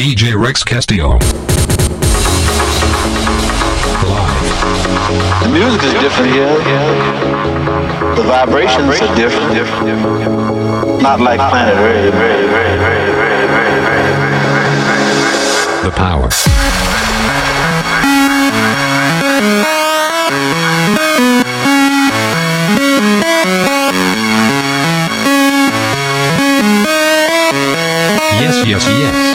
DJ Rex Castillo. The music is different here. The vibrations are different. Not like Planet Earth. The power. Yes, yes, yes.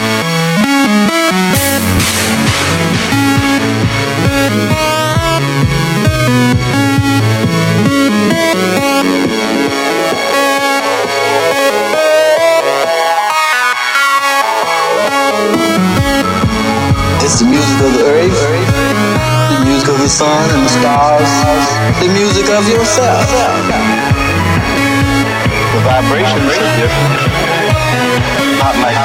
the sun and the stars, the music of yourself. The vibrations are different. Not like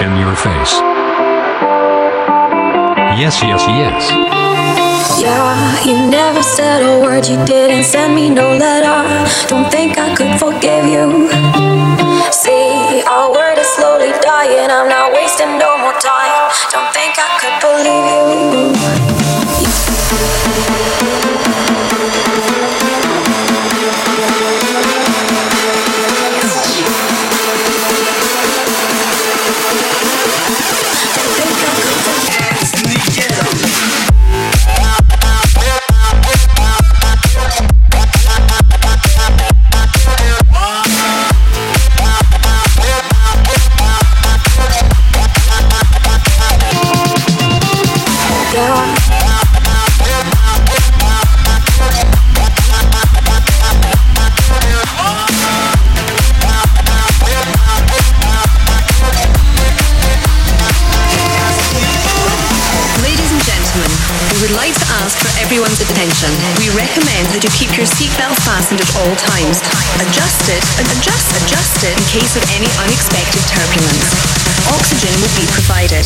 in your face. Yes, yes, yes. Yeah, you never said a word, you didn't send me no letter. Don't think I could forgive you. See, our word is slowly dying, I'm not. your seatbelt fastened at all times. Adjust it, adjust, adjust it in case of any unexpected turbulence. Oxygen will be provided.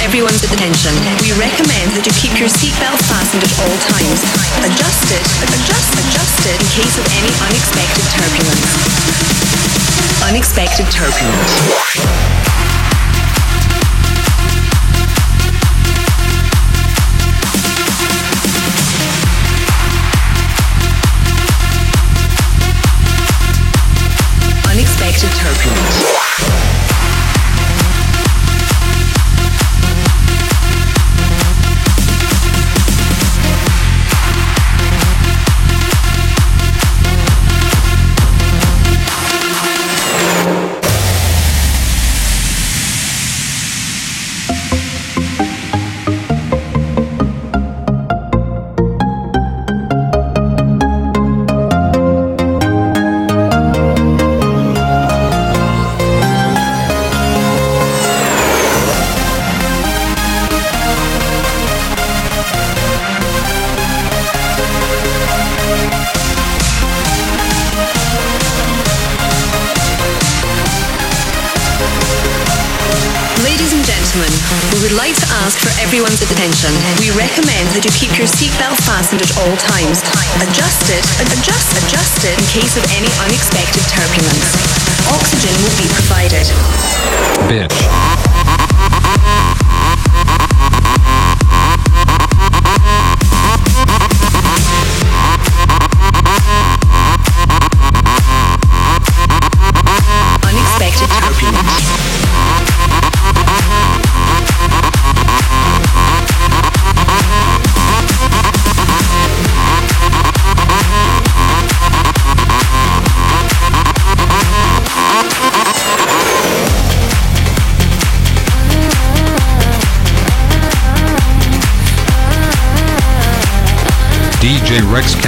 everyone's attention. We recommend that you keep your seatbelt fastened at all times. Adjust it, adjust, adjust it in case of any unexpected turbulence. Unexpected turbulence. turbulence.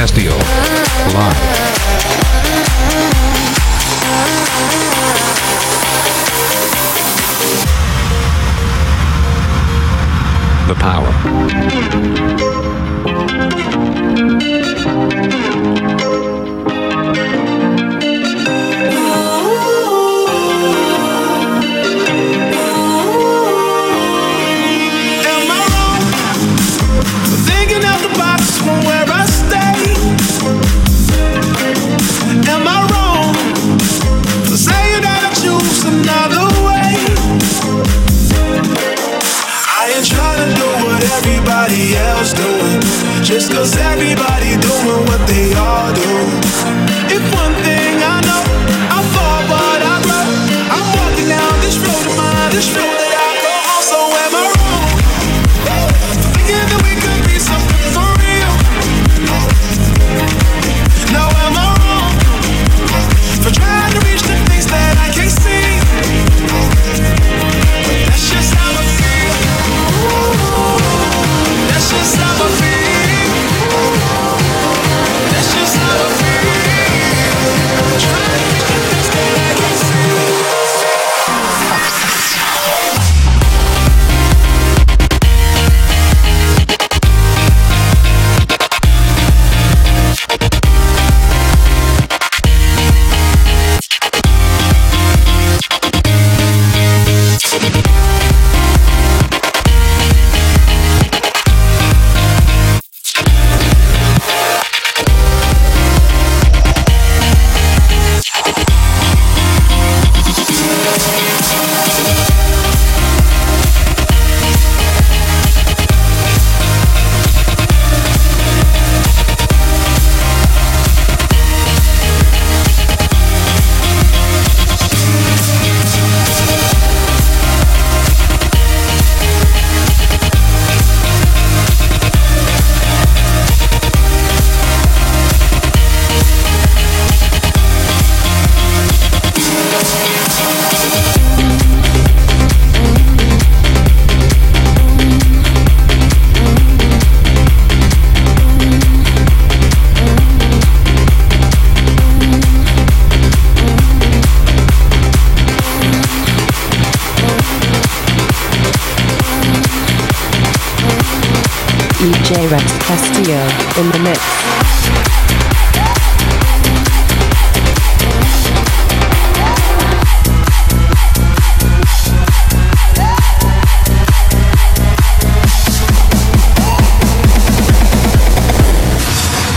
Castillo. Live. The power.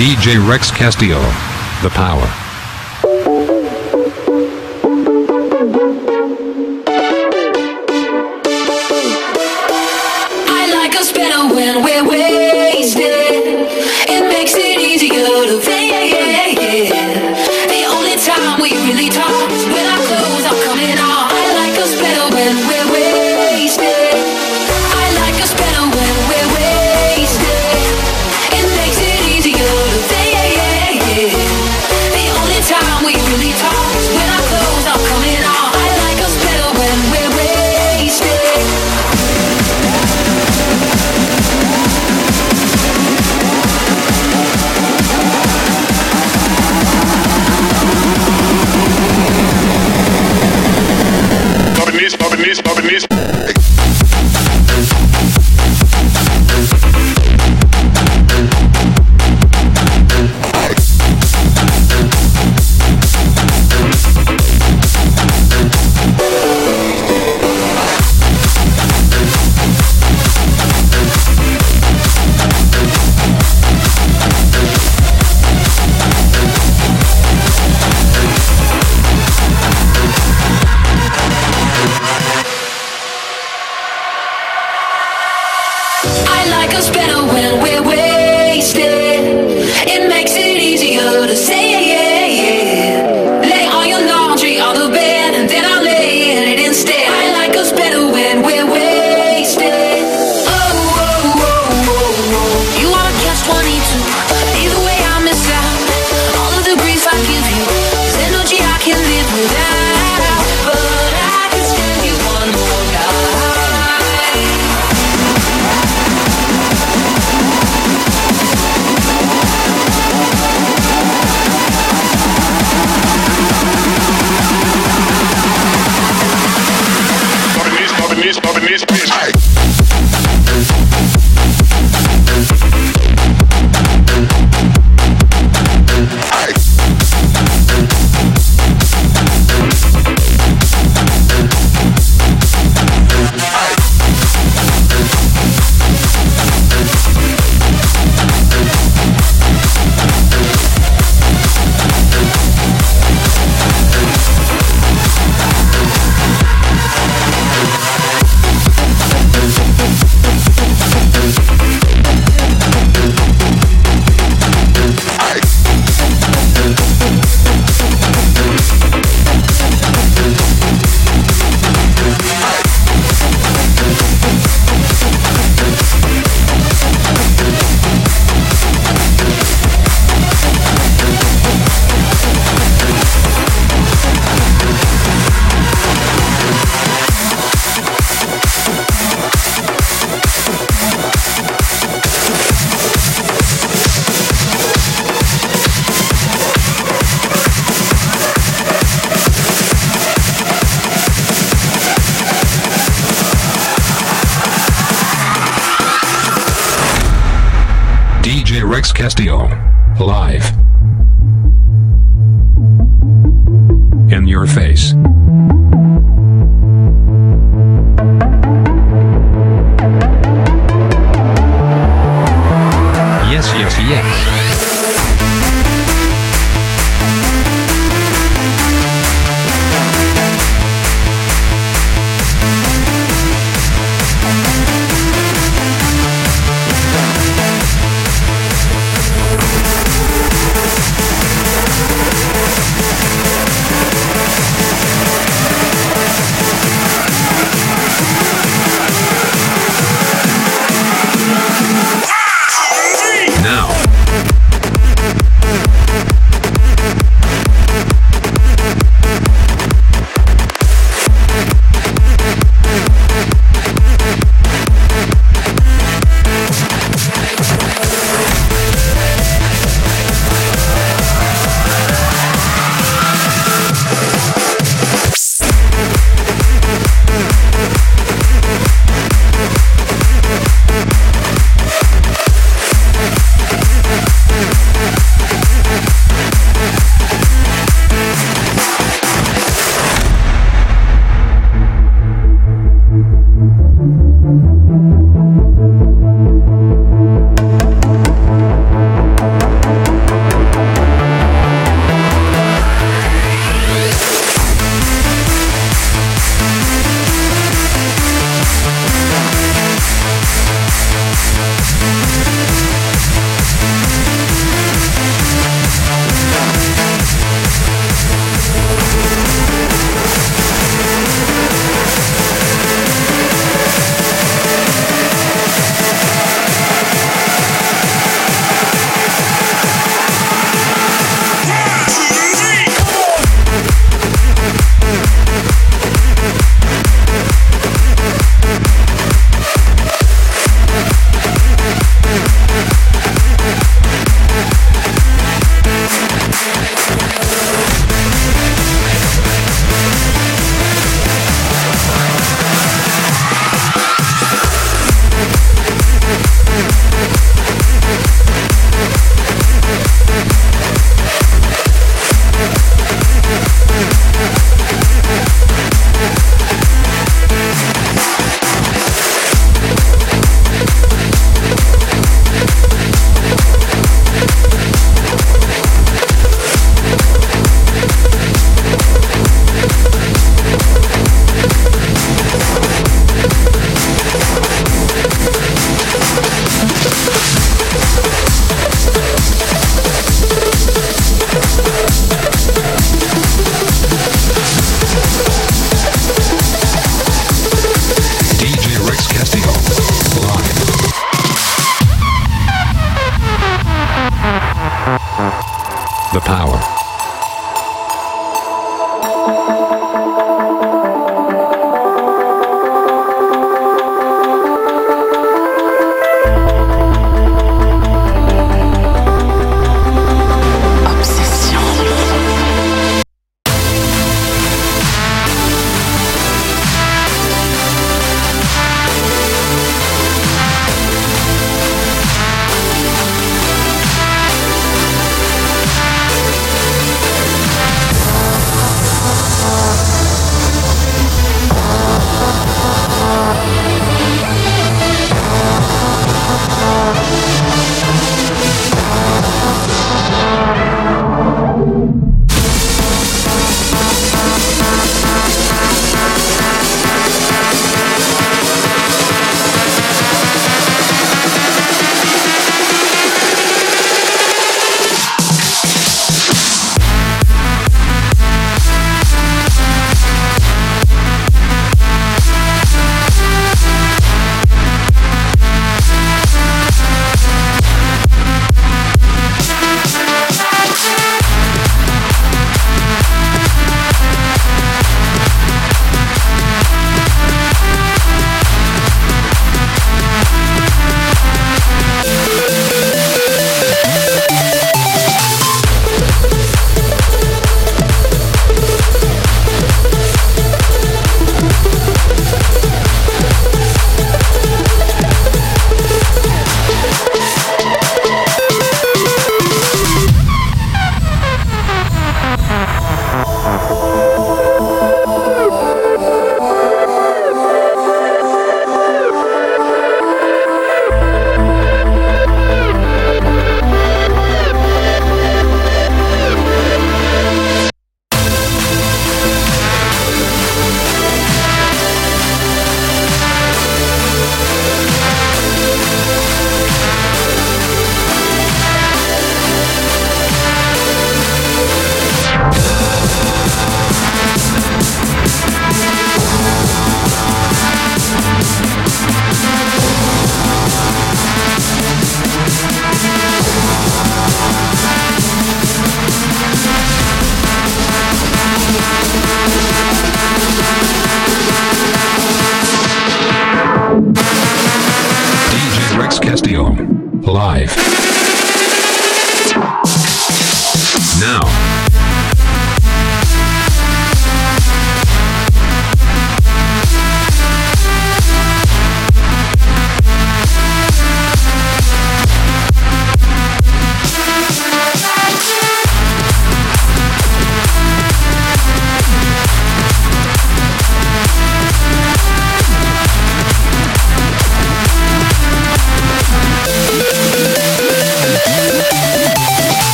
DJ Rex Castillo. The power. I better when we're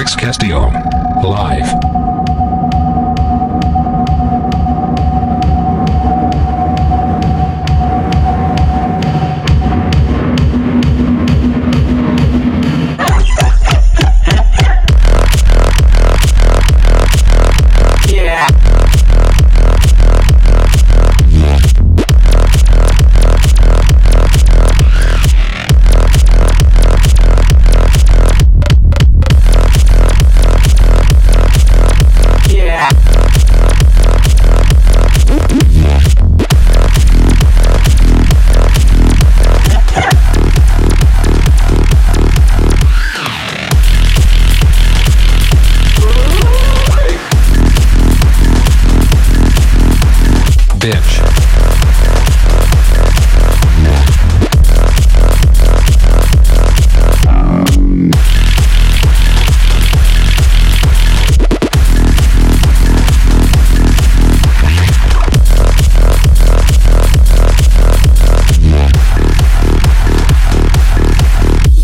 Rex Castillo. Live.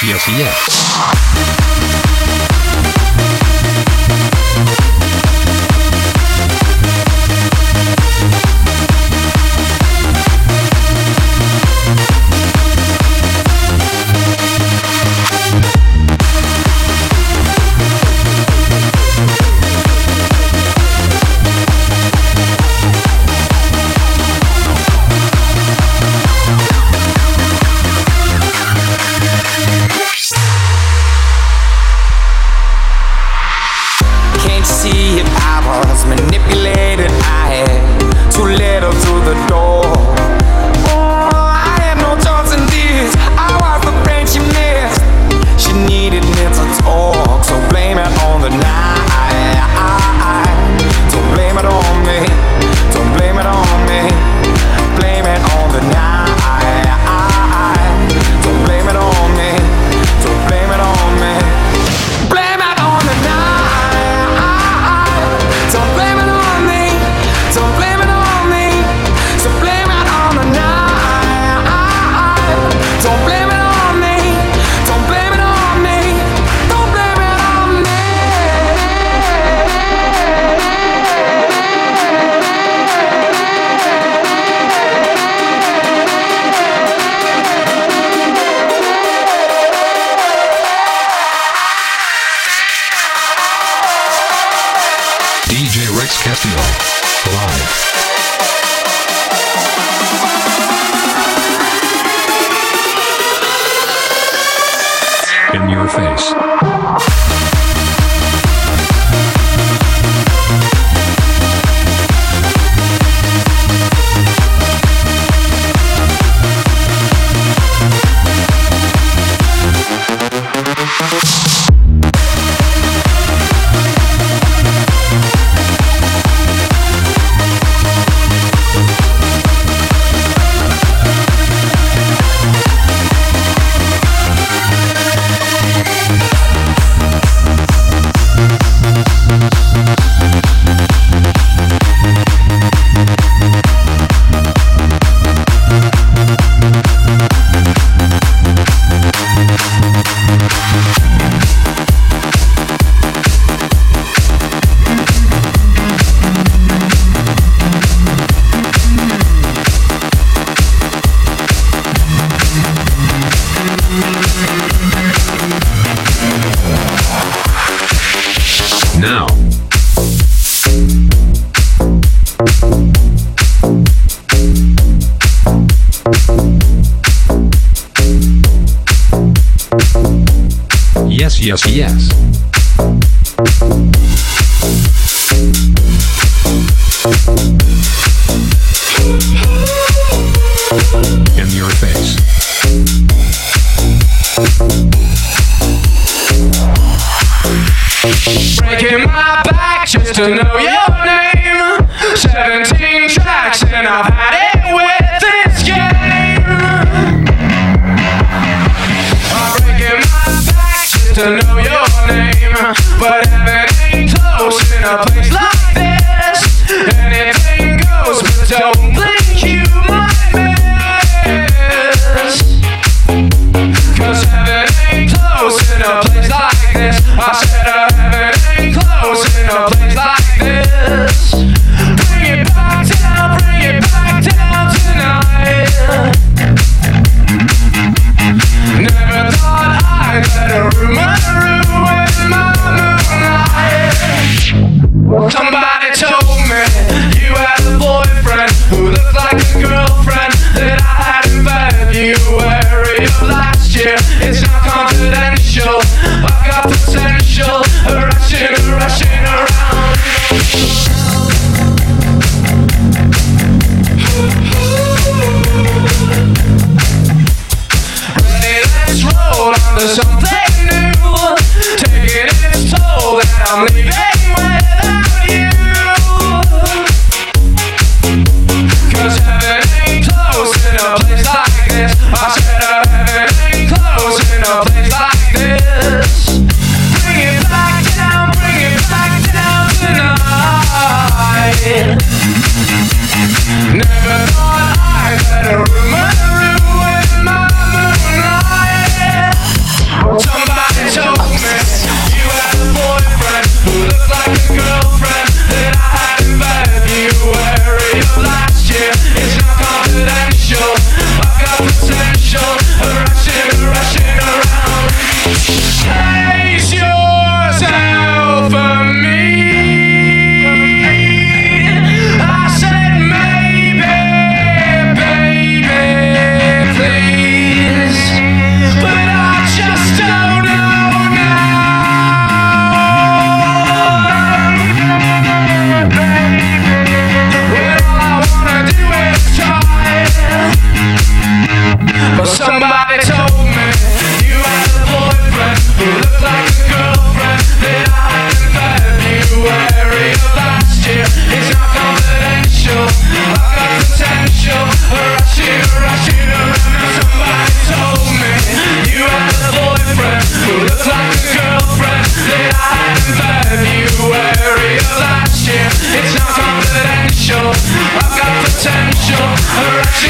yes, yes, yes.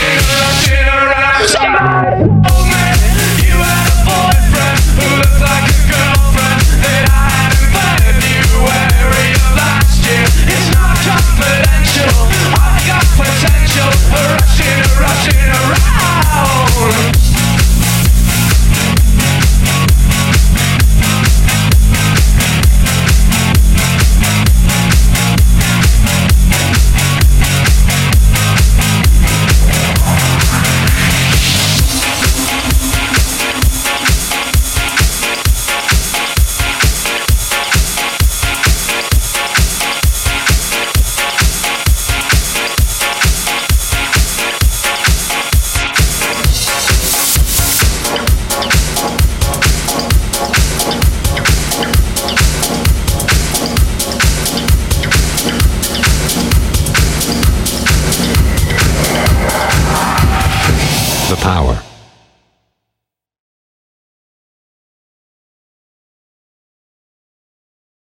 Rushing,